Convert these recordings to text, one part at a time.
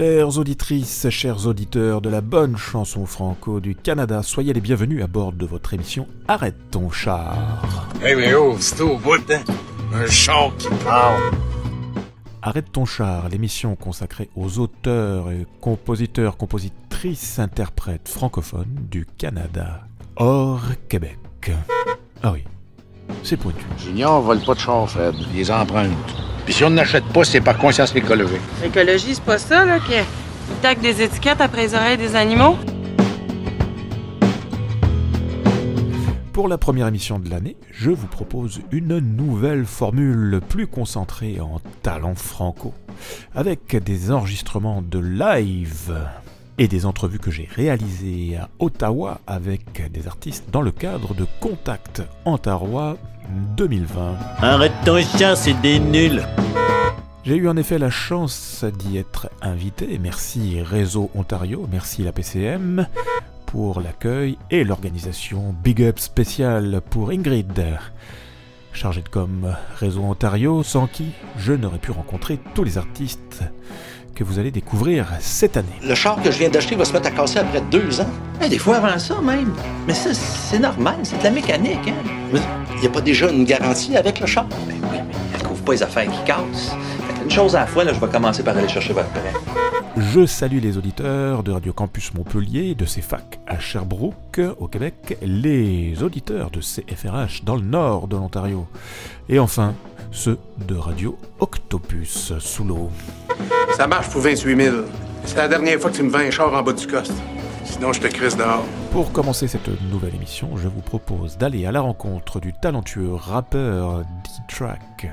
Chères auditrices, chers auditeurs de la bonne chanson franco du Canada, soyez les bienvenus à bord de votre émission Arrête ton char. Hey, mais oh, c'est au bout, hein? Un char qui parle. Arrête ton char, l'émission consacrée aux auteurs et compositeurs, compositrices, interprètes francophones du Canada, hors Québec. Ah oui, c'est pointu. Junior vole pas de char, Fred. Il les emprunte. Puis si on n'achète pas, c'est par conscience écologique. L'écologie, c'est pas ça, là, qui tac des étiquettes après les oreilles des animaux? Pour la première émission de l'année, je vous propose une nouvelle formule plus concentrée en talent franco, avec des enregistrements de live et des entrevues que j'ai réalisées à Ottawa avec des artistes dans le cadre de Contact Ontario 2020. Arrête ton chien, c'est des nuls. J'ai eu en effet la chance d'y être invité. Merci Réseau Ontario, merci la PCM pour l'accueil et l'organisation. Big up spécial pour Ingrid, chargée de com Réseau Ontario, sans qui je n'aurais pu rencontrer tous les artistes que vous allez découvrir cette année. Le char que je viens d'acheter va se mettre à casser après deux ans. Eh, des fois avant ça même. Mais ça, c'est normal, c'est de la mécanique. Hein? Il n'y a pas déjà une garantie avec le char? Ben oui, mais elle couvre pas les affaires qui cassent. Une chose à la fois, là, je vais commencer par aller chercher votre prêt. Je salue les auditeurs de Radio Campus Montpellier, de CFAC à Sherbrooke, au Québec, les auditeurs de CFRH dans le nord de l'Ontario, et enfin ceux de Radio Octopus sous l'eau. Ça marche pour 28 000. C'est la dernière fois que tu me vends un char en bas du coste. Sinon, je te crisse dehors. Pour commencer cette nouvelle émission, je vous propose d'aller à la rencontre du talentueux rappeur D-Track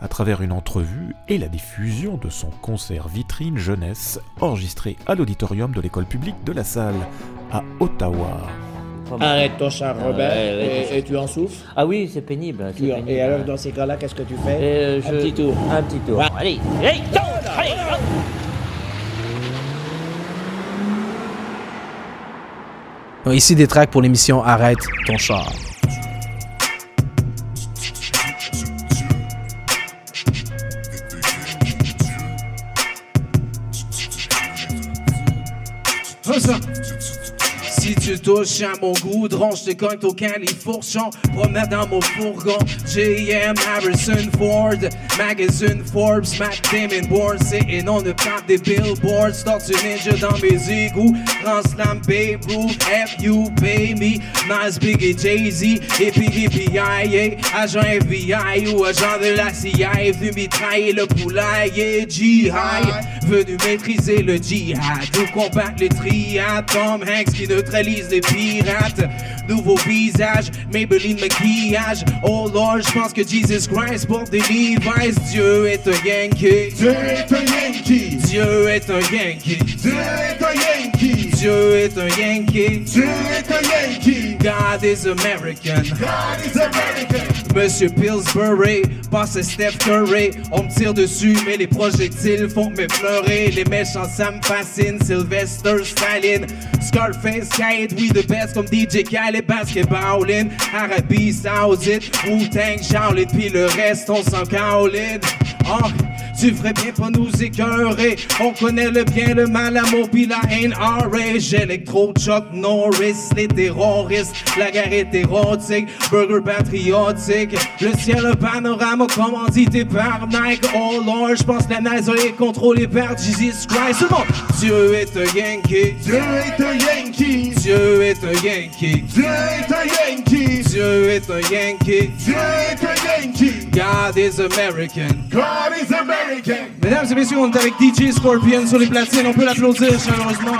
à travers une entrevue et la diffusion de son concert vitrine jeunesse enregistré à l'auditorium de l'école publique de la salle à Ottawa. Arrête ton char, Robert. Ouais, ouais, et, et tu en souffres? Ah oui, c'est pénible. Et alors, dans ces cas-là, qu'est-ce que tu fais? Euh, Un petit tour. Un petit tour. Ouais. Allez, allez, hop. Ici des tracks pour l'émission Arrête ton char. Touches à mon goudron, je te cogne au califourchon. Promets dans mon fourgon. JM Harrison Ford, Magazine Forbes, Matt Damon Bourne. C'est et non ne pas des billboards. Tortue ninja dans mes égouts. Grand slam Babe Ruth. Pay Me. Nas Big et Jay-Z. Hippie Hippie IA. Agent FBI ou agent de la CIA. Venu mitrailler le poulailler. G-High. Venu maîtriser le djihad. Ou combattre le triade. Tom Hanks qui neutralise les pirates. Nouveau visage, Maybelline maquillage. Oh Lord, je pense que Jesus Christ porte des Levi's. Dieu est un Yankee. Dieu est un Yankee. Dieu est un Yankee. Dieu est un Yankee. Dieu est un Yankee. Dieu est un Yankee. God is American. God is American. Monsieur Pillsbury, passe Steph Curry. On me tire dessus, mais les projectiles font me pleurer. Les méchants, ça me fascine. Sylvester Stalin, Scarface, Kate, we the best comme DJ Khaled, basketballin. Arabie Saoudite, Wu-Tang, Shaolin, puis le reste, on s'en caoline. Oh, tu ferais bien pas nous écœurer. On connaît le bien, le mal, l'amour, puis la haine. R.A. J'électro, Chuck Norris, les terroristes, la guerre est érotique, burger patriotique. Le ciel, un panorama commandité par Nike. Oh Lord, je pense que la NASA est contrôlée par Jesus Christ. Tout le monde. Dieu est un Yankee. Dieu est un Yankee. Dieu est un Yankee. Dieu est un Yankee. Dieu est un Yankee. Dieu est un Yankee. God is American. God is American. Mesdames et messieurs, on est avec DJ Scorpion sur les platines. On peut l'applaudir chaleureusement.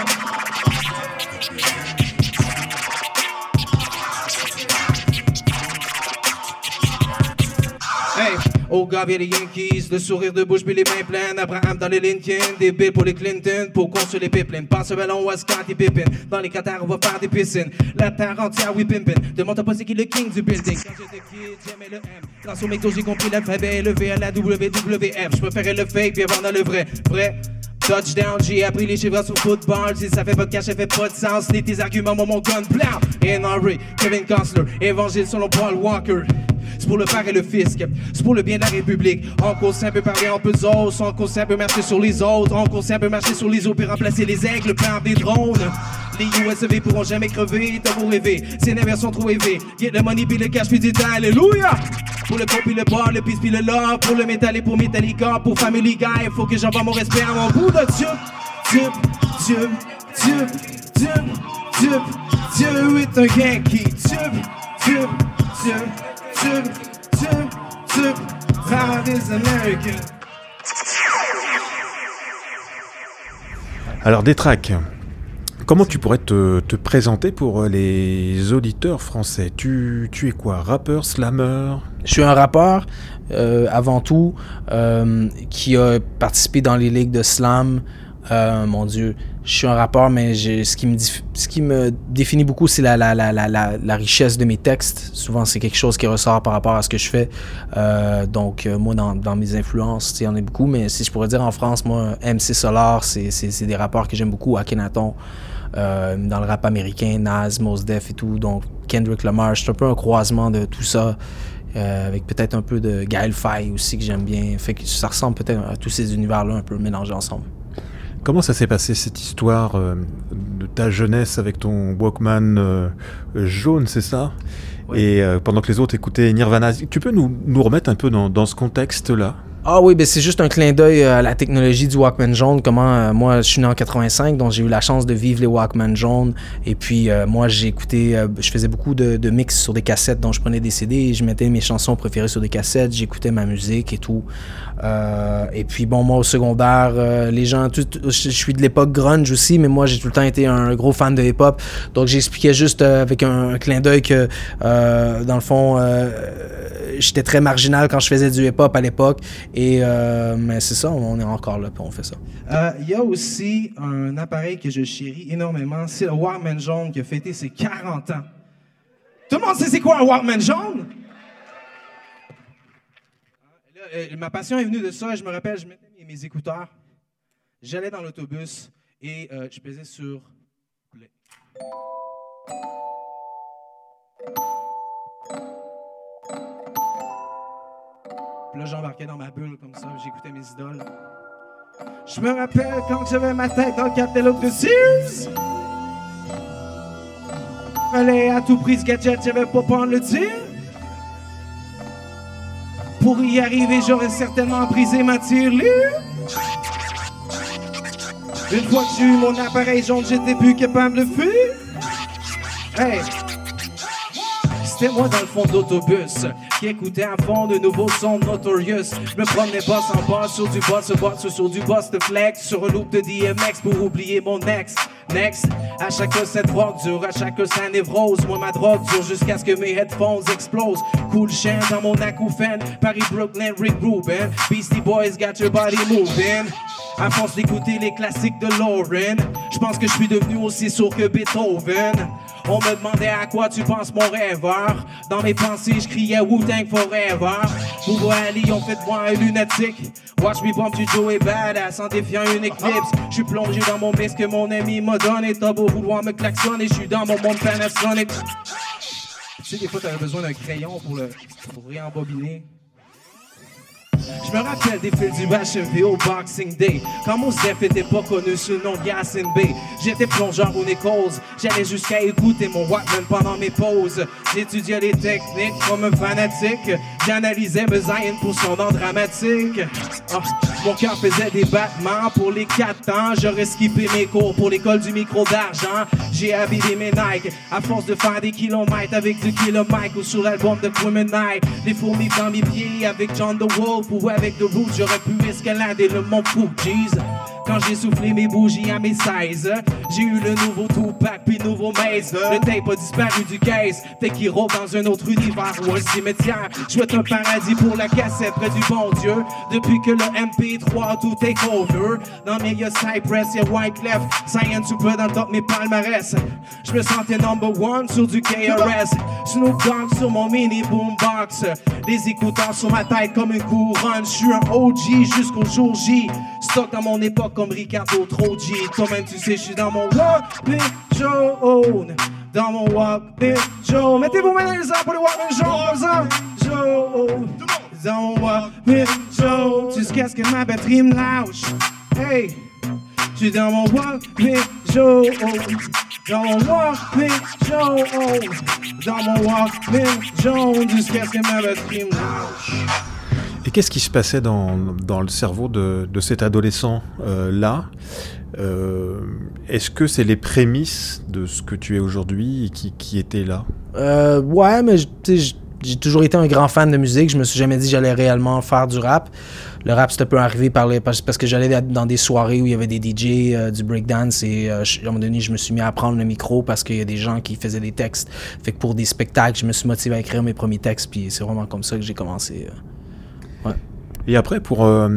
Oh gars, vient les Yankees, le sourire de bouche puis les mains pleines. Abraham dans les Lincoln, des billes pour les Clinton, pour construire les pipelines. Passe le ballon à Scotty Pippen. Dans les Qatar, on va faire des piscines. La terre entière, oui, pimpin. Demande pas c'est qui le king du building. Quand j'étais kid, j'aimais le M. Grâce au j'ai compris l'alphabet, le V à la WWF. Je le fake puis avant dans le vrai. Vrai. Touchdown, j'ai appris les chiffres sur football. Si ça fait pas de cash, ça fait pas de sens. Ni tes arguments, mon gun blanc. NRA, Kevin Costner, Évangile selon Paul Walker. C'est pour le père et le fisc, c'est pour le bien de la République. En cause, ça peut parler en pesose, en cause, ça peut marcher sur les autres, en peut marcher sur les eaux, puis remplacer les aigles par des drones. Les USV pourront jamais crever, t'as beau rêver, c'est une version trop élevée. Get le money, puis le cash, puis dit Alléluia! Pour le pop, puis le bar, le peace, puis le love, pour le métal et pour Metallica, pour Family Guy, faut que j'envoie mon respect à mon bout de Dieu. Dieu, Dieu, Dieu, Dieu, Dieu, Dieu est un Yankee. Dieu, Dieu, Dieu, Is American. Alors, des tracks. Comment tu pourrais te, te présenter pour les auditeurs français? Tu, tu es quoi? Rappeur, slammer? Je suis un rappeur, euh, avant tout, euh, qui a participé dans les ligues de slam. Euh, mon Dieu, je suis un rappeur, mais ce, qui me définit beaucoup, c'est la, la, la, richesse de mes textes. Souvent, c'est quelque chose qui ressort par rapport à ce que je fais. Euh, donc, euh, moi, dans, mes influences, il y en a beaucoup, mais si je pourrais dire en France, moi, MC Solar, c'est des rappeurs que j'aime beaucoup. Akhenaton, euh, dans le rap américain, Nas, Mos Def et tout. Donc, Kendrick Lamar, c'est un peu un croisement de tout ça. avec peut-être un peu de Gaël Faye aussi que j'aime bien. Fait que ça ressemble peut-être à tous ces univers-là un peu mélangés ensemble. Comment ça s'est passé cette histoire euh, de ta jeunesse avec ton Walkman euh, jaune, c'est ça? Et euh, pendant que les autres écoutaient Nirvana, tu peux nous, nous remettre un peu dans, dans ce contexte-là? Ah oui, ben c'est juste un clin d'œil euh, à la technologie du Walkman jaune. Comment euh, moi, je suis né en 85, donc j'ai eu la chance de vivre les Walkman jaunes. Et puis euh, moi, j'ai écouté, je faisais beaucoup de, mix sur des cassettes, donc je prenais des CD je mettais mes chansons préférées sur des cassettes. J'écoutais ma musique et tout. Et puis bon, moi au secondaire, les gens, je suis de l'époque grunge aussi, mais moi j'ai tout le temps été un gros fan de hip-hop. Donc j'expliquais juste avec un, un clin d'œil que dans le fond, j'étais très marginal quand je faisais du hip-hop à l'époque. Et euh, mais c'est ça, on est encore là, puis on fait ça. Euh, Il y a aussi un appareil que je chéris énormément, c'est le Walkman jaune qui a fêté ses 40 ans. Tout le monde sait c'est quoi un Walkman jaune? Euh, ma passion est venue de ça. Je me rappelle, je mettais mes, écouteurs, j'allais dans l'autobus et euh, je pesais sur play. Puis là, j'embarquais dans ma bulle comme ça, j'écoutais mes idoles. Je me rappelle quand j'avais ma tête dans le catalogue de Sears. Fallait à tout prix ce gadget, j'avais pas peur de le dire. Pour y arriver, j'aurais certainement brisé ma tirelire. Une fois que j'ai eu mon appareil jaune, j'étais plus capable de fuir. Hey! C'était moi dans le fond de l'autobus qui écoutait à fond de nouveaux sons Notorious. Je me promenais boss en boss sur du boss, boss sur du boss de flex, sur un loop de DMX pour oublier mon ex. Next, à chaque cette drogue dure, à chaque sa névrose. Moi ma drogue dure jusqu'à ce que mes headphones explosent. Cool chien dans mon acouphène, Paris, Brooklyn, Rick Rubin. Beastie Boys got your body moving. À force d'écouter les classiques de Lauren, je pense que je suis devenu aussi sourd que Beethoven. On me demandait à quoi tu penses mon rêveur. Dans mes pensées, je criais Wu-Tang Forever. Boubou Ali, on fait de moi un lunatique. Watch me bump du Joe et badass en défiant une éclipse. Je suis plongé dans mon mix que mon ami m'a donné. T'as beau vouloir me klaxonner, je suis dans mon monde Panasonic. Tu sais, des fois, t'avais besoin d'un crayon pour le pour réembobiner. Je me rappelle des fils du HMV au Boxing Day. Quand mon Steph était pas connu sous le nom de Yasin B. J'étais plongeur au Nichols. J'allais jusqu'à écouter mon Walkman pendant mes pauses. J'étudiais les techniques comme un fanatique. J'analysais mes pour son nom dramatique. Ah, mon cœur faisait des battements pour les quatre ans. J'aurais skippé mes cours pour l'école du micro d'argent. J'ai abîmé mes Nike à force de faire des kilomètres avec du kilomètre ou sur l'album de Criminal. Les fourmis dans mes pieds avec John the Wolf ou avec The Roots. J'aurais pu escalader le mont Fuji's. Quand j'ai soufflé mes bougies à mes 16, j'ai eu le nouveau Tupac puis nouveau Maze. Le tape a disparu du case, fait qu'il rôde dans un autre univers ou un cimetière. Souhaite un paradis pour la cassette près du bon Dieu. Depuis que le MP3 tout est over, dans mes yeux Cypress et Wyclef, Science peu dans le top mes palmarès. Je me sentais number one sur du KRS. Snoop Dogg sur mon mini boombox. Les écouteurs sur ma tête comme une couronne. Je suis un OG jusqu'au jour J. Stock dans mon époque comme Ricardo Troji. Toi-même, tu sais, je suis dans mon Walkman jaune. Dans mon Walkman jaune. Mettez vos mains dans les airs pour le Walkman jaune. Jaune. Dans mon Walkman jaune. Jusqu'à ce que ma batterie me lâche? Hey. Je suis dans mon Walkman jaune. Dans mon Walkman jaune. Dans mon Walkman jaune. Jusqu'à ce que ma batterie me lâche? Et qu'est-ce qui se passait dans, dans le cerveau de, de cet adolescent euh, euh, Est-ce que c'est les prémices de ce que tu es aujourd'hui qui, qui étaient là? Euh, ouais, mais j'ai toujours été un grand fan de musique. Je me suis jamais dit que j'allais réellement faire du rap. Le rap, un peu arrivé parce, parce que j'allais dans des soirées où il y avait des DJ, du breakdance, et à un moment donné, je me suis mis à prendre le micro parce qu'il y a des gens qui faisaient des textes. Fait que pour des spectacles, je me suis motivé à écrire mes premiers textes, puis c'est vraiment comme ça que j'ai commencé. Et après, pour, euh,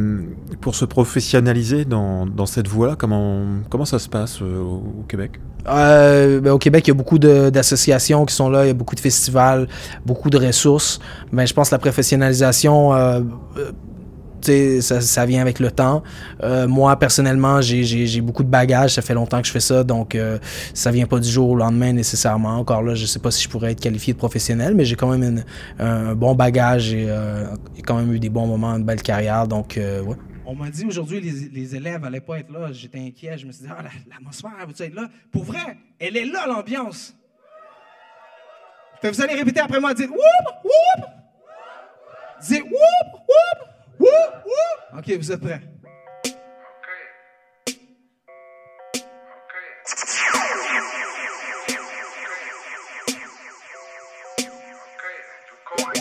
pour se professionnaliser dans, dans cette voie-là, comment, comment ça se passe euh, au Québec? Euh, ben, au Québec, il y a beaucoup d'associations qui sont là, il y a beaucoup de festivals, beaucoup de ressources. Mais je pense que la professionnalisation, ça, ça vient avec le temps. Euh, moi, personnellement, j'ai- beaucoup de bagages, ça fait longtemps que je fais ça, donc euh, ça vient pas du jour au lendemain nécessairement. Encore là, je sais pas si je pourrais être qualifié de professionnel, mais j'ai quand même un bon bagage et euh, quand même eu des bons moments, une belle carrière, donc euh, ouais. On m'a dit aujourd'hui les, les élèves allaient pas être là. J'étais inquiet. Je me suis dit, ah, la- l'atmosphère, elle va être là? Pour vrai, elle est là, l'ambiance. Vous allez répéter après moi, dites whoop, whoop. Dites whoop, whoop, whoop. OK, vous êtes prêts?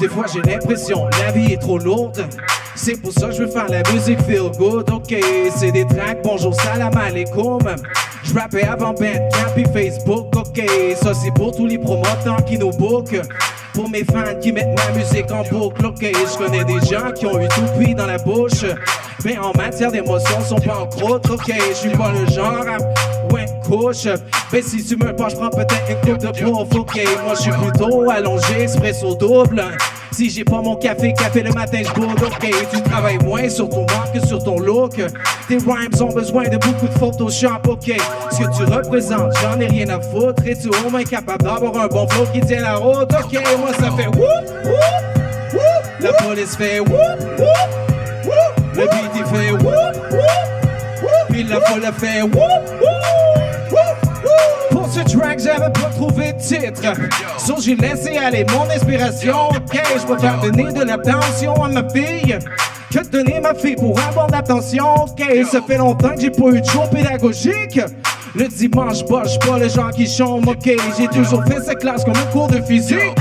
Des fois j'ai l'impression la vie est trop lourde. C'est pour ça que je veux faire la musique feel good. Ok, c'est des tracks, bonjour, salam alaikum. Je rappais avant Bandcamp puis Facebook. Ok, ça c'est pour tous les promoteurs qui nous bookent. Pour mes fans qui mettent ma musique en boucle. Ok, je connais des gens qui ont eu tout cuit dans la bouche. Mais en matière d'émotion, sont pas en croûte. Ok, je suis pas le genre à ouais, couche. Mais si tu me penches, je prends peut-être une coupe de bouffe. Ok, moi je suis plutôt allongé, expresso double. Si j'ai pas mon café, café le matin, je boude. Ok, tu travailles moins sur ton marque que sur ton look. Tes rhymes ont besoin de beaucoup de Photoshop. Ok, ce que tu représentes, j'en ai rien à foutre. Et tu es au moins capable d'avoir un bon flow qui tient la route? Ok, moi ça fait whoop, whoop, whoop. La police fait whoop, whoop, whoop. Le beat il fait whoop, whoop, whoop. Puis la foule elle fait whoop. Pour ce track, j'avais pas trouvé de titre? So j'ai laissé aller mon inspiration. Ok, je préfère donner de l'attention à ma fille que de donner ma fille pour avoir de l'attention. Ok, ça fait longtemps que j'ai pas eu de show pédagogique. Le dimanche, bah, je pas le genre qui chante. Ok, j'ai toujours fait sa classe comme un cours de physique.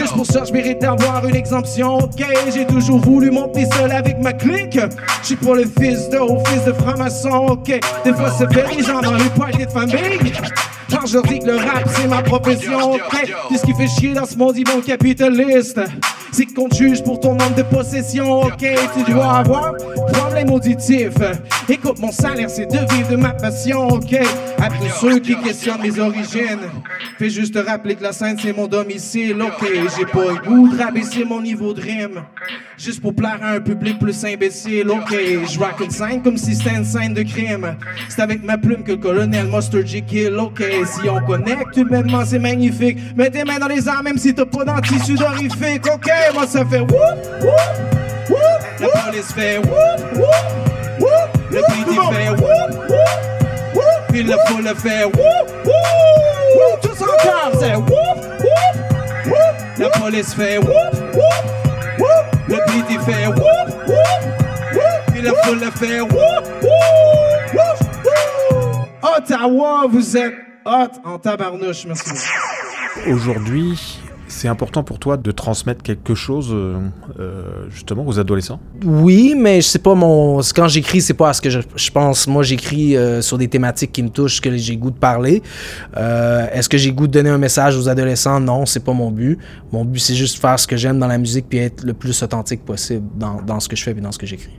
Juste pour ça, je mérite d'avoir une exemption. Ok, j'ai toujours voulu monter seul avec ma clique. Je suis pas le fils de haut fils de franc-maçon. Ok, des fois c'est fait les gens dans les parties de famille. Quand je dis que le rap c'est ma profession, ok? Tout ce qui fait chier dans ce monde, ils vont capitaliste. C'est qu'on te juge pour ton nombre de possessions, ok? Tu dois avoir problème auditif. Écoute, mon salaire c'est de vivre de ma passion, ok? À tous ceux qui questionnent mes origines, fais juste te rappeler que la scène c'est mon domicile, ok. J'ai pas le goût de rabaisser mon niveau de rime. Juste pour plaire à un public plus imbécile, ok. Je rock une scène comme si c'était une scène de crime. C'est avec ma plume que le colonel Mustard J kill, ok. Si on connecte humainement, c'est magnifique. Mets tes mains dans les armes, même si t'as pas dans tissu d'horrifique, ok. Moi ça fait whoop, whoop, whoop. La police fait whoop, whoop, whoop. Le il fait whoop, whoop, whoop. Puis la foule fait whoop, whoop, whoop. La police fait whoop, whoop. Le whoop, whoop, la whoop, whoop, whoop. Ottawa, vous êtes hot en tabarnouche, merci. Aujourd'hui, c'est important pour toi de transmettre quelque chose euh, euh, justement aux adolescents? Oui, mais sais pas mon. Quand j'écris, c'est pas à ce que je, je pense. Moi, j'écris euh, sur des thématiques qui me touchent, que j'ai goût de parler. Euh, Est-ce que j'ai goût de donner un message aux adolescents? Non, c'est pas mon but. Mon but, c'est juste faire ce que j'aime dans la musique puis être le plus authentique possible dans, dans ce que je fais et dans ce que j'écris.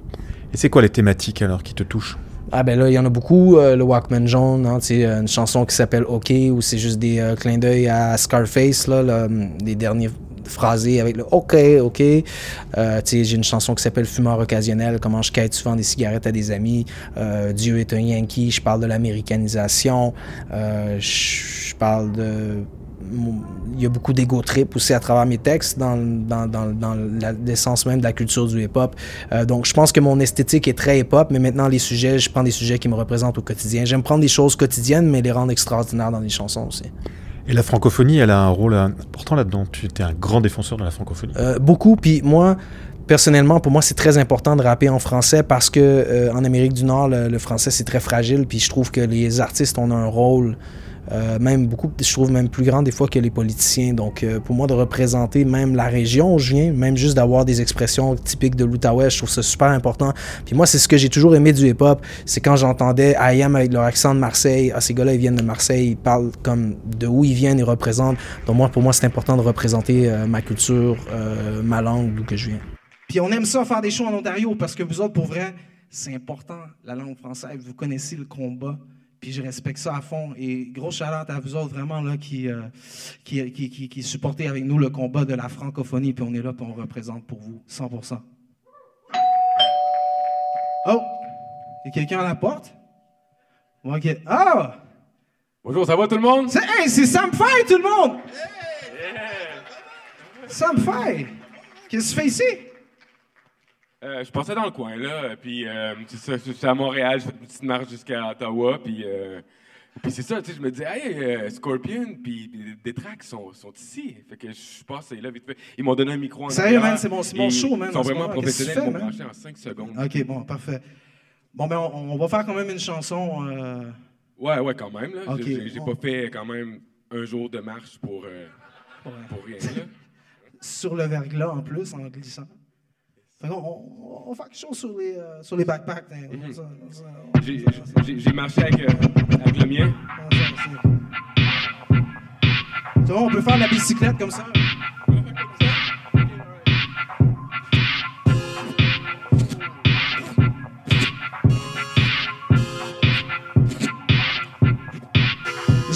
Et c'est quoi les thématiques alors qui te touchent? Ah ben là, il y en a beaucoup. euh, le Walkman jaune, hein, sais, une chanson qui s'appelle OK, où c'est juste des euh, clins d'œil à Scarface, là, le- des derniers phrasé avec le OK, OK. Euh, j'ai une chanson qui s'appelle Fumeur occasionnel, comment je quête souvent des cigarettes à des amis. Euh, Dieu est un Yankee, je parle de l'américanisation. Euh, je parle de il y a beaucoup d'ego trip aussi à travers mes textes dans, dans, dans, dans l'essence même de la culture du hip-hop. Euh, donc je pense que mon esthétique est très hip-hop, mais maintenant les sujets, je prends des sujets qui me représentent au quotidien. J'aime prendre des choses quotidiennes, mais les rendre extraordinaires dans les chansons aussi. Et la francophonie, elle a un rôle important là-dedans. Tu étais un grand défenseur de la francophonie. Euh, beaucoup. Puis moi, personnellement, pour moi, c'est très important de rapper en français parce que euh, en Amérique du Nord, le, le français c'est très fragile. Puis je trouve que les artistes ont un rôle. Euh, même beaucoup, je trouve même plus grand des fois que les politiciens. Donc, euh, pour moi, de représenter même la région où je viens, même juste d'avoir des expressions typiques de l'Outaouais, je trouve ça super important. Puis moi, c'est ce que j'ai toujours aimé du hip-hop, c'est quand j'entendais IAM avec leur accent de Marseille. Ah, ces gars-là, ils viennent de Marseille, ils parlent comme de où ils viennent, ils représentent. Donc, moi, pour moi, c'est important de représenter euh, ma culture, ma langue, d'où que je viens. Puis on aime ça faire des shows en Ontario parce que vous autres, pour vrai, c'est important, la langue française. Vous connaissez le combat. Puis je respecte ça à fond. Et gros shout à vous autres, vraiment, là, qui, euh, qui, qui, qui, qui supportez avec nous le combat de la francophonie. Puis on est là, puis on représente pour vous, 100% Oh! Il y a quelqu'un à la porte? OK. Ah! Bonjour, ça va tout le monde? C'est, hey, c'est Sam Fay, tout le monde! Sam Fay! Qu'est-ce que tu fais ici? Euh, je passais dans le coin, là, puis euh, c'est ça, je suis à Montréal, je fais une petite marche jusqu'à Ottawa, puis, euh, puis c'est ça, tu sais, je me dis, hey, euh, Scorpion, puis des tracks sont, sont ici. Fait que je passe là vite fait. Ils m'ont donné un micro en Sérieux, man, c'est mon- show, man, Ils sont vraiment professionnels, ils m'ont branché en 5 secondes. OK, bon, parfait. Bon, ben, on, on va faire quand même une chanson. Ouais, ouais, quand même, là. Ok, J'ai bon. pas fait quand même un jour de marche pour, Ouais. pour rien, là. sur le verglas en plus, en glissant. Fait on, on faire quelque chose sur les, euh, sur les backpacks. hein. Va J'ai- marché avec, euh, avec le mien. Ça. Vois, on peut faire de la bicyclette comme ça?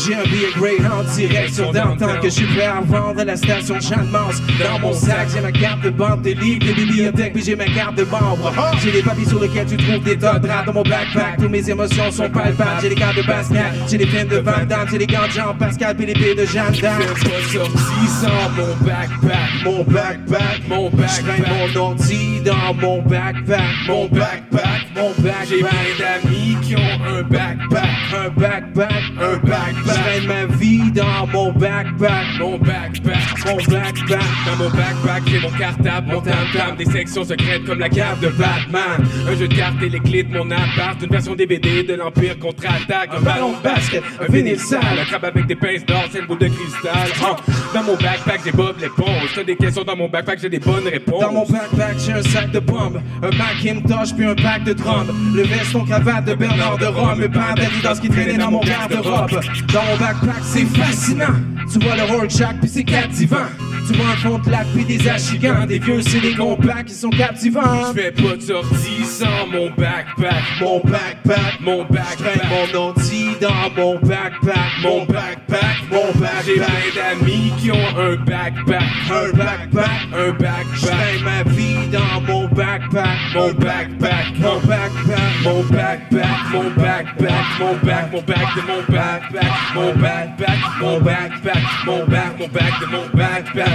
J'ai un billet Greyhound direction downtown que je suis prêt à vendre à la station Jeanne Mance. Dans mon sac, j'ai ma carte de banque, des livres, des bibliothèques, puis j'ai ma carte de membre. J'ai des papiers sur lesquels tu trouves des tas de draps dans mon backpack. Toutes mes émotions sont palpables. J'ai des cartes de basket, j'ai des pins de Van Damme, j'ai des gants de Jean Pascal, puis les billes de Jeanne d'Arc. Fais pas sorti sans mon backpack. Mon backpack, Mon je backpack. mon ordi dans mon backpack. Mon backpack. mon J'ai backpack. plein d'amis qui ont un backpack. Un backpack, Un backpack. Traîne ma vie dans mon backpack. Mon backpack. Mon backpack. Dans mon backpack, j'ai mon cartable, mon tam-tam, des sections secrètes comme la cave de Batman. Un jeu de cartes et les clés de mon appart, une version DVD de l'Empire contre-attaque, un ballon de basket, un vinyle sale, un crabe avec des pinces d'or, c'est une boule de cristal. Ah, dans mon backpack, j'ai Bob l'éponge. T'as des questions dans mon backpack, j'ai des bonnes réponses. Dans mon backpack, j'ai un sac de pommes, un Macintosh puis un pack de drums. Le veston cravate de Bernard de Rome, le paire d'Adidas qui traînait dans mon garde-robe. Mon backpack, c'est fascinant. Tu vois le Rorschach puis c'est captivant. Fond de lac puis des achigans, des vieux CD compacts qui sont captivants. Je fais pas de sortie sans mon backpack. Mon backpack, Mon backpack. mon ordi dans mon backpack. Mon backpack. mon J'ai backpack, plein d'amis qui ont un backpack. un backpack. Un backpack. traîne ma vie dans mon backpack. Mon backpack. Mon backpack. Mon backpack, mon backpack, mon back, mon back de mon backpack, mon backpack, mon backpack, mon back, mon back de mon backpack,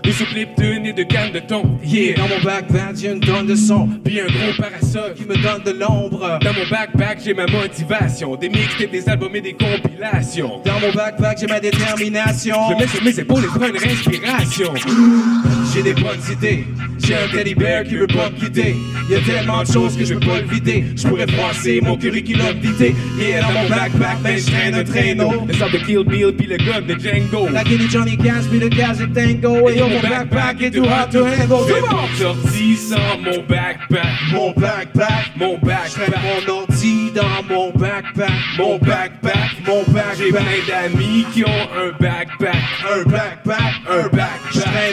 de soupe Lipton et de canne de thon. Yeah, Dans mon backpack, j'ai une tonne de son puis un gros parasol qui me donne de l'ombre. Dans mon backpack, j'ai ma motivation, des mixtapes, des albums et des compilations. Dans mon backpack, j'ai ma détermination. Je mets sur mes épaules et prends une respiration. J'ai des bonnes idées. J'ai un teddy bear qui veut pas me quitter. Y a tellement de choses que je peux pas le vider. Je pourrais froisser mon curriculum vitae. Yeah, dans mon backpack, ben je traîne un traîneau. Le sort de Kill Bill puis le gun de Django. La guinée Johnny Cash puis le gaz de Tango. Et yo, mon backpack est too hot to handle. Sortie sans mon backpack. Mon backpack. Mon backpack. mon ordi dans mon backpack. Mon backpack. Mon J'ai backpack. plein d'amis qui ont un backpack. Un backpack. Un backpack.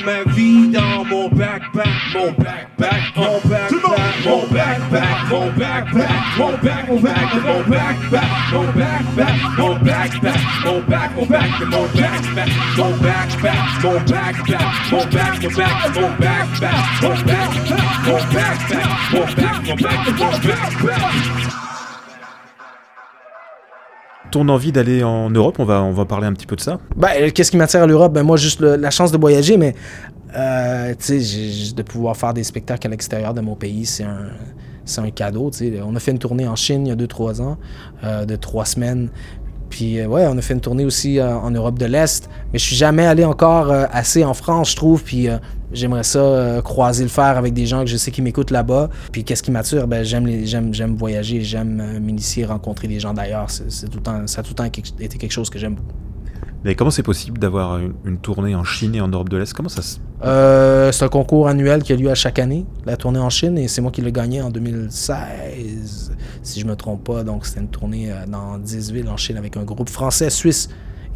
ma vie dans mon backpack, mon backpack, mon backpack, mon backpack, mon backpack, mon back, mon back, mon backpack, mon backpack, mon backpack, mon back, mon back, mon backpack, mon backpack, back, back, backpack, mon backpack, mon back, mon back, mon backpack. Ton envie d'aller en Europe, on va, on va parler un petit peu de ça. Ben, euh, qu'est-ce qui m'attire à l'Europe? Ben, moi, juste le- la chance de voyager, mais euh, de pouvoir faire des spectacles à l'extérieur de mon pays, c'est un, c'est un cadeau. tu sais. On a fait une tournée en Chine il y a 2-3 ans, euh, de 3 semaines. Puis, euh, ouais, on a fait une tournée aussi euh, en Europe de l'Est, mais je suis jamais allé encore euh, assez en France, je trouve. Puis, j'aimerais ça croiser le fer avec des gens que je sais qui m'écoutent là-bas. Puis, qu'est-ce qui m'attire? Ben, j'aime, j'aime, j'aime voyager, j'aime m'initier, rencontrer des gens d'ailleurs. C'est, tout le temps, ça a tout le temps été quelque chose que j'aime beaucoup. Mais comment c'est possible d'avoir une, une tournée en Chine et en Europe de l'Est? Comment ça se... Euh, c'est un concours annuel qui a lieu à chaque année, la tournée en Chine, et c'est moi qui l'ai gagné en 2016, si je me trompe pas. Donc, c'était une tournée euh, dans 10 villes en Chine avec un groupe français, suisse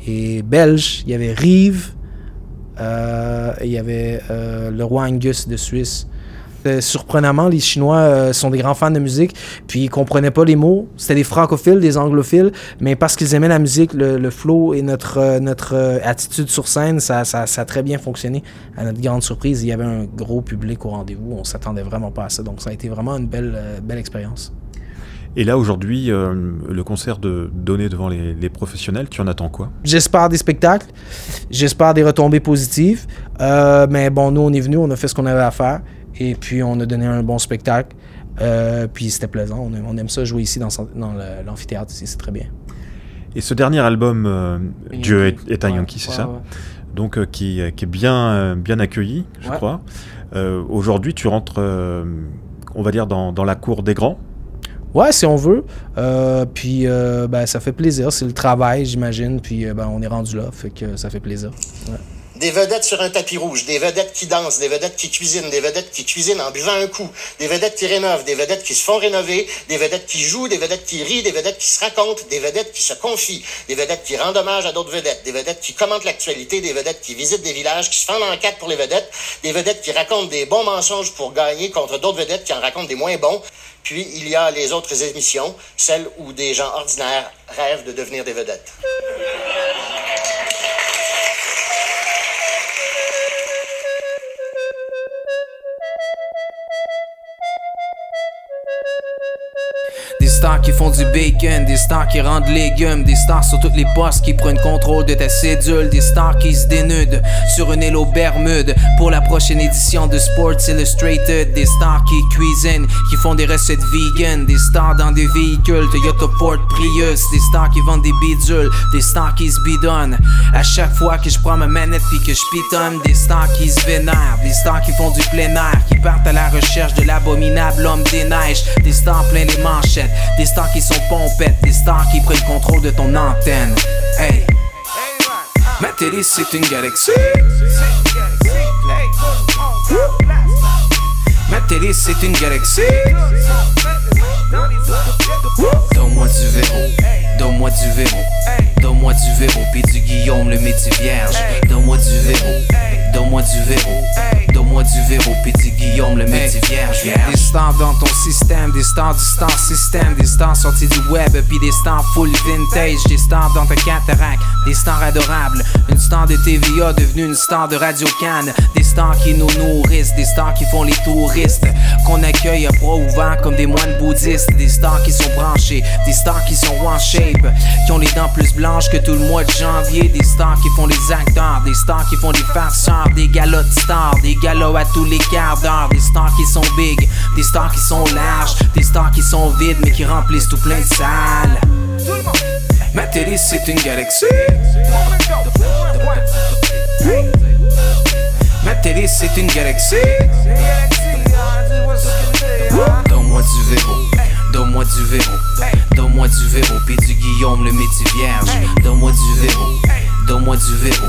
et belge. Il y avait Rive, euh, il y avait le roi Angus de Suisse. Euh, surprenamment, les Chinois euh, sont des grands fans de musique, puis ils comprenaient pas les mots. C'était des francophiles, des anglophiles, mais parce qu'ils aimaient la musique, le, le flow et notre, euh, notre attitude sur scène, ça, ça, ça a très bien fonctionné. À notre grande surprise, il y avait un gros public au rendez-vous. On s'attendait vraiment pas à ça, donc ça a été vraiment une belle, belle expérience. Et là, aujourd'hui, euh, le concert de donné devant les, les professionnels, tu en attends quoi? J'espère des spectacles, j'espère des retombées positives, Euh, mais bon, nous on est venus, on a fait ce qu'on avait à faire, et puis on a donné un bon spectacle, Euh, puis c'était plaisant. On aime, on aime ça jouer ici dans, dans l'amphithéâtre, c'est très bien. Et ce dernier album, euh, Dieu est, est un Ouais, Yankee, c'est ouais, ça ouais. Donc, euh, qui, qui est bien, bien accueilli, je crois. Aujourd'hui, tu rentres, on va dire, dans, dans la cour des grands. Ouais, si on veut. Puis ben, ça fait plaisir, c'est le travail, j'imagine, puis ben, on est rendu là, fait que ça fait plaisir. Des vedettes sur un tapis rouge, des vedettes qui dansent, des vedettes qui cuisinent, des vedettes qui cuisinent en buvant un coup, des vedettes qui rénovent, des vedettes qui se font rénover, des vedettes qui jouent, des vedettes qui rient, des vedettes qui se racontent, des vedettes qui se confient, des vedettes qui rendent hommage à d'autres vedettes, des vedettes qui commentent l'actualité, des vedettes qui visitent des villages, qui se fendent en pour les vedettes, des vedettes qui racontent des bons mensonges pour gagner contre d'autres vedettes qui en racontent des moins bons. Puis il y a les autres émissions, celles où des gens ordinaires rêvent de devenir des vedettes. Stars qui font du bacon, des stars qui rendent légumes, des stars sur toutes les postes qui prennent contrôle de ta cédule, des stars qui se dénudent sur une île aux Bermudes pour la prochaine édition de Sports Illustrated, des stars qui cuisinent, qui font des recettes vegan, des stars dans des véhicules Toyota Ford Prius, des stars qui vendent des bidules, des stars qui se bidonnent. À chaque fois que je prends ma manette puis que je pitonne, des stars qui se vénèrent, des stars qui font du plein air, qui partent à la recherche de l'abominable homme des neiges, des stars plein les manchettes, des stars qui sont pompettes, des stars qui prennent contrôle de ton antenne. Hey, ma télé c'est une galaxie. Ma télé c'est une galaxie. Donne-moi du verrou, donne-moi du verrou, donne-moi du verrou, puis du Guillaume le métier vierge. Donne-moi du verrou, donne-moi du verrou, donne-moi du verrou, puis Guillaume le métier vierge. Des stars dans ton système, des stars du star system, des stars sorties du web, puis des stars full vintage, des stars dans ta cataracte, des stars adorables, une star de TVA devenue une star de Radio Cannes, des stars qui nous nourrissent, des stars qui font les touristes, qu'on accueille à bras ouverts comme des moines bouddhistes, des stars qui sont branchés, des stars qui sont one shape, qui ont les dents plus blanches que tout le mois de janvier, des stars qui font les acteurs, des stars qui font les farceurs, des galas de stars, des galas à tous les quarts d'heure, des stars qui sont big, des stars qui sont larges, des stars qui sont vides mais qui remplissent tout plein de salles. Ma télé c'est une galaxie. Ma télé c'est une galaxie. Donne-moi du verrou, donne-moi du verrou, donne-moi du verrou, puis du Guillaume le métier vierge. Donne-moi du verrou, donne-moi du verrou,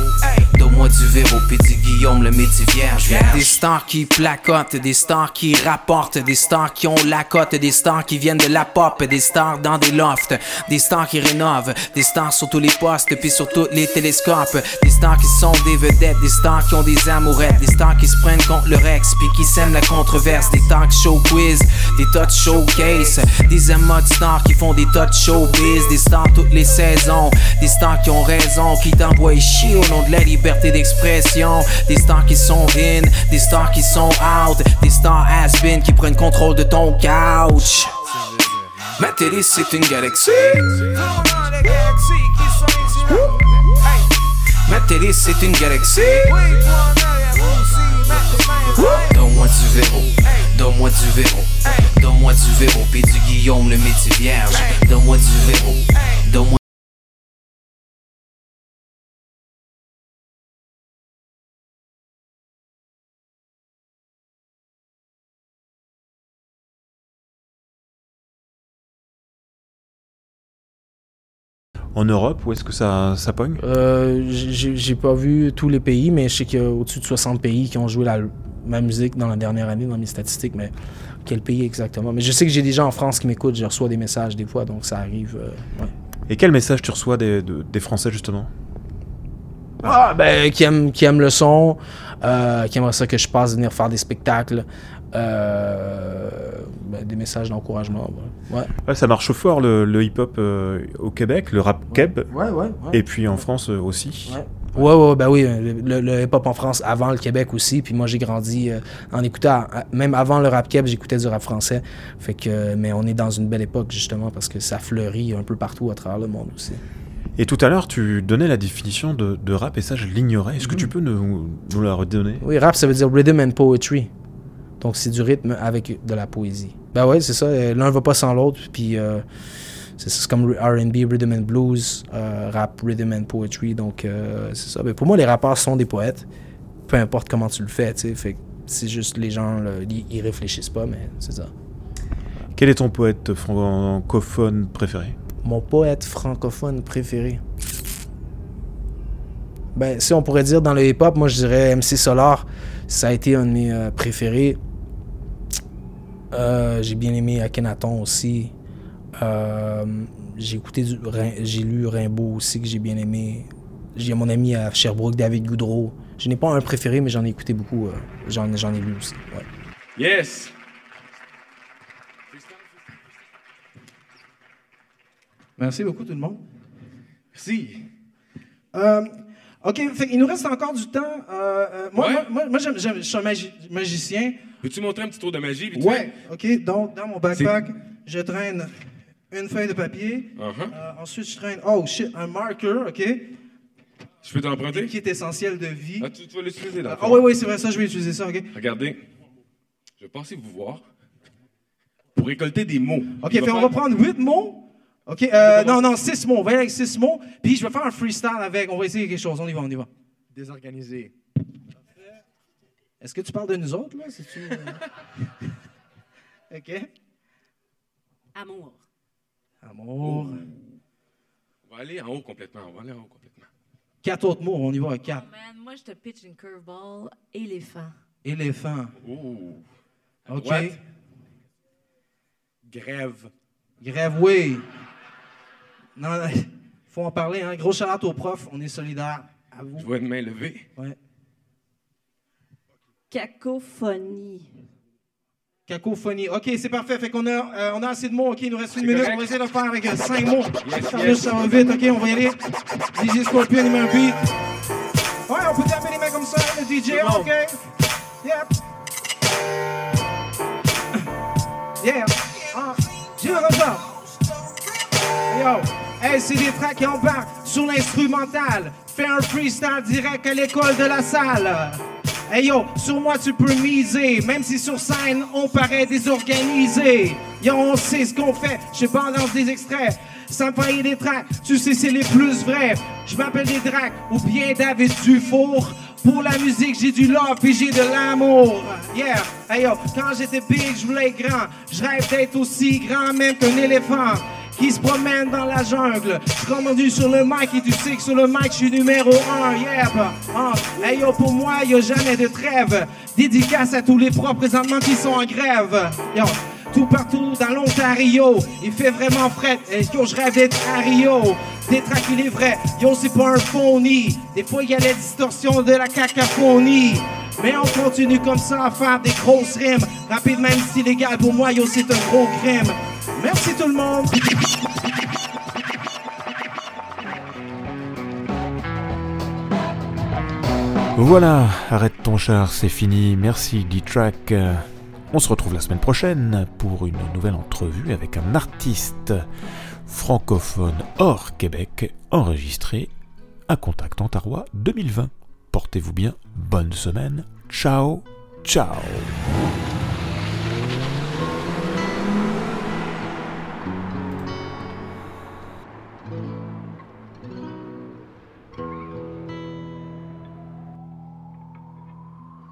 donne-moi du Véro puis du Guillaume le métier vierge. Des stars qui placotent, des stars qui rapportent, des stars qui ont la cote, des stars qui viennent de la pop, des stars dans des lofts, des stars qui rénovent, des stars sur tous les postes puis sur tous les télescopes, des stars qui sont des vedettes, des stars qui ont des amourettes, des stars qui se prennent contre le Rex puis qui sèment la controverse, des talk show quiz, des touch showcase, des emotes stars qui font des touch showbiz, des stars toutes les saisons, des stars qui ont raison, qui t'envoient chier au nom de la liberté d'expression, des stars qui sont in, des stars qui sont out, des stars has-been qui prennent contrôle de ton couch. Ma télé c'est une galaxie. Ma télé c'est une galaxie. Donne-moi du véro, donne-moi du véro, donne-moi du véro, puis du Guillaume le métier vierge. Donne-moi du véro, donne-moi En Europe, où est-ce que ça, ça pogne? Euh, j'ai j'ai pas vu tous les pays, mais je sais qu'il y a au-dessus de 60 pays qui ont joué la, ma musique dans la dernière année dans mes statistiques, mais quel pays exactement? Mais je sais que j'ai des gens en France qui m'écoutent, je reçois des messages des fois, donc ça arrive. euh, ouais. Et quel message tu reçois des, de- des Français, justement? Ah, ben, qui aiment, qui aiment le son, euh, qui aimeraient ça que je passe venir faire des spectacles, euh, ben, des messages d'encouragement. Ouais. Ouais. Ouais, ça marche fort le, le hip-hop euh, au Québec, le rap keb. Ouais, ouais. Et puis en France euh, aussi. Ouais. Ouais, ben oui, le, hip-hop en France avant le Québec aussi. Puis moi, j'ai grandi euh, en écoutant, même avant le rap keb, j'écoutais du rap français. Fait que, euh, mais on est dans une belle époque justement parce que ça fleurit un peu partout à travers le monde aussi. Et tout à l'heure, tu donnais la définition de, de rap et ça, je l'ignorais. Est-ce que tu peux nous, nous la redonner? Oui, rap, ça veut dire rhythm and poetry. Donc, c'est du rythme avec de la poésie. Ben ouais, c'est ça. euh, L'un va pas sans l'autre. Puis, euh, c'est comme RB, rhythm and blues, euh, rap, rhythm and poetry. Donc, euh, c'est ça. Ben, pour moi, les rappeurs sont des poètes. Peu importe comment tu le fais. Fait c'est juste les gens, là, ils, réfléchissent pas, mais c'est ça. Quel est ton poète francophone préféré? Mon poète francophone préféré. Ben, si on pourrait dire dans le hip-hop, moi je dirais MC Solar. Ça a été un de mes euh, préférés. J'ai bien aimé Akhenaton aussi. Euh, j'ai écouté j'ai lu Rimbaud aussi que j'ai bien aimé. J'ai mon ami à Sherbrooke, David Goudreau. Je n'ai pas un préféré, mais j'en ai écouté beaucoup. euh, j'en, j'en ai lu aussi. ouais. Yes! Merci beaucoup, tout le monde. Merci. Euh, OK, fait, il nous reste encore du temps. Euh, euh, moi, Ouais. moi, moi, je suis un magi- magicien. Peux-tu montrer un petit tour de magie, Ouais, OK. Donc, dans mon backpack, je traîne une feuille de papier. Uh-huh. Euh, ensuite, je traîne, oh shit, un marker, OK? Je peux t'emprunter? Qui est essentiel de vie. Ah, tu, tu vas l'utiliser là. Ah oui, oui, c'est vrai, ça, je vais utiliser ça, OK? Regardez. Je vais passer vous voir pour récolter des mots. OK, fait, on va prendre huit mots. OK, euh, non, non, six mots. On va y aller avec six mots. Puis je vais faire un freestyle avec. On va essayer quelque chose. On y va, on y va. Désorganisé. Est-ce que tu parles de nous autres, là? C'est-tu, euh? OK. Amour. Amour. On va aller en haut complètement. On va aller en haut complètement. Quatre autres mots. On y va. Quatre. Man, moi, je te pitch une curveball. Éléphant. Éléphant. Ouh. À OK. droite. Grève. Grève, oui. Non, non, faut en parler, hein. Gros shout au prof. On est solidaires. À vous. Je vois une main levée. Ouais. Cacophonie. Cacophonie. OK, c'est parfait. Fait qu'on a, euh, on a assez de mots. OK, il nous reste une minute. correct. On va essayer de faire avec euh, cinq mots. Yes, ça, yes. ça va vite. OK, on va y aller. DJ Scorpion, il met un beat. Ouais, on peut taper les mains comme ça, le DJ. bon. OK. Yep. Yeah. Ah, je comme Yo, hey, c'est des tracks qui embarquent sur l'instrumental. Fais un freestyle direct à l'école de la salle. Hey yo, sur moi tu peux miser, même si sur scène on paraît désorganisé. Yo, on sait ce qu'on fait, je balance des extraits. Sans payer des tracks, tu sais c'est les plus vrais. Je m'appelle des ou bien David Dufour. Pour la musique, j'ai du love puis j'ai de l'amour. Yeah, hey yo, quand j'étais big, je voulais grand. Je rêve d'être aussi grand même qu'un éléphant. Qui se promène dans la jungle. Rendu sur le mic et tu sais que sur le mic, je suis numéro 1, yeah. Ah, hey yo, pour moi, y a jamais de trêve. Dédicace à tous les profs présentement qui sont en grève. Yo, tout partout dans l'Ontario. Il fait vraiment fret. Et yo, je rêve d'être à Rio. Il est vrai. Yo, c'est pas un phony. Des fois, il y a la distorsion de la cacophonie. Mais on continue comme ça à faire des grosses rimes. Rapide, même si légal, pour moi, yo, c'est un gros crime. Merci tout le monde. Voilà, arrête ton char, c'est fini. Merci D-Track. On se retrouve la semaine prochaine pour une nouvelle entrevue avec un artiste francophone hors Québec enregistré à Contact Antarois 2020. Portez-vous bien, bonne semaine, ciao, ciao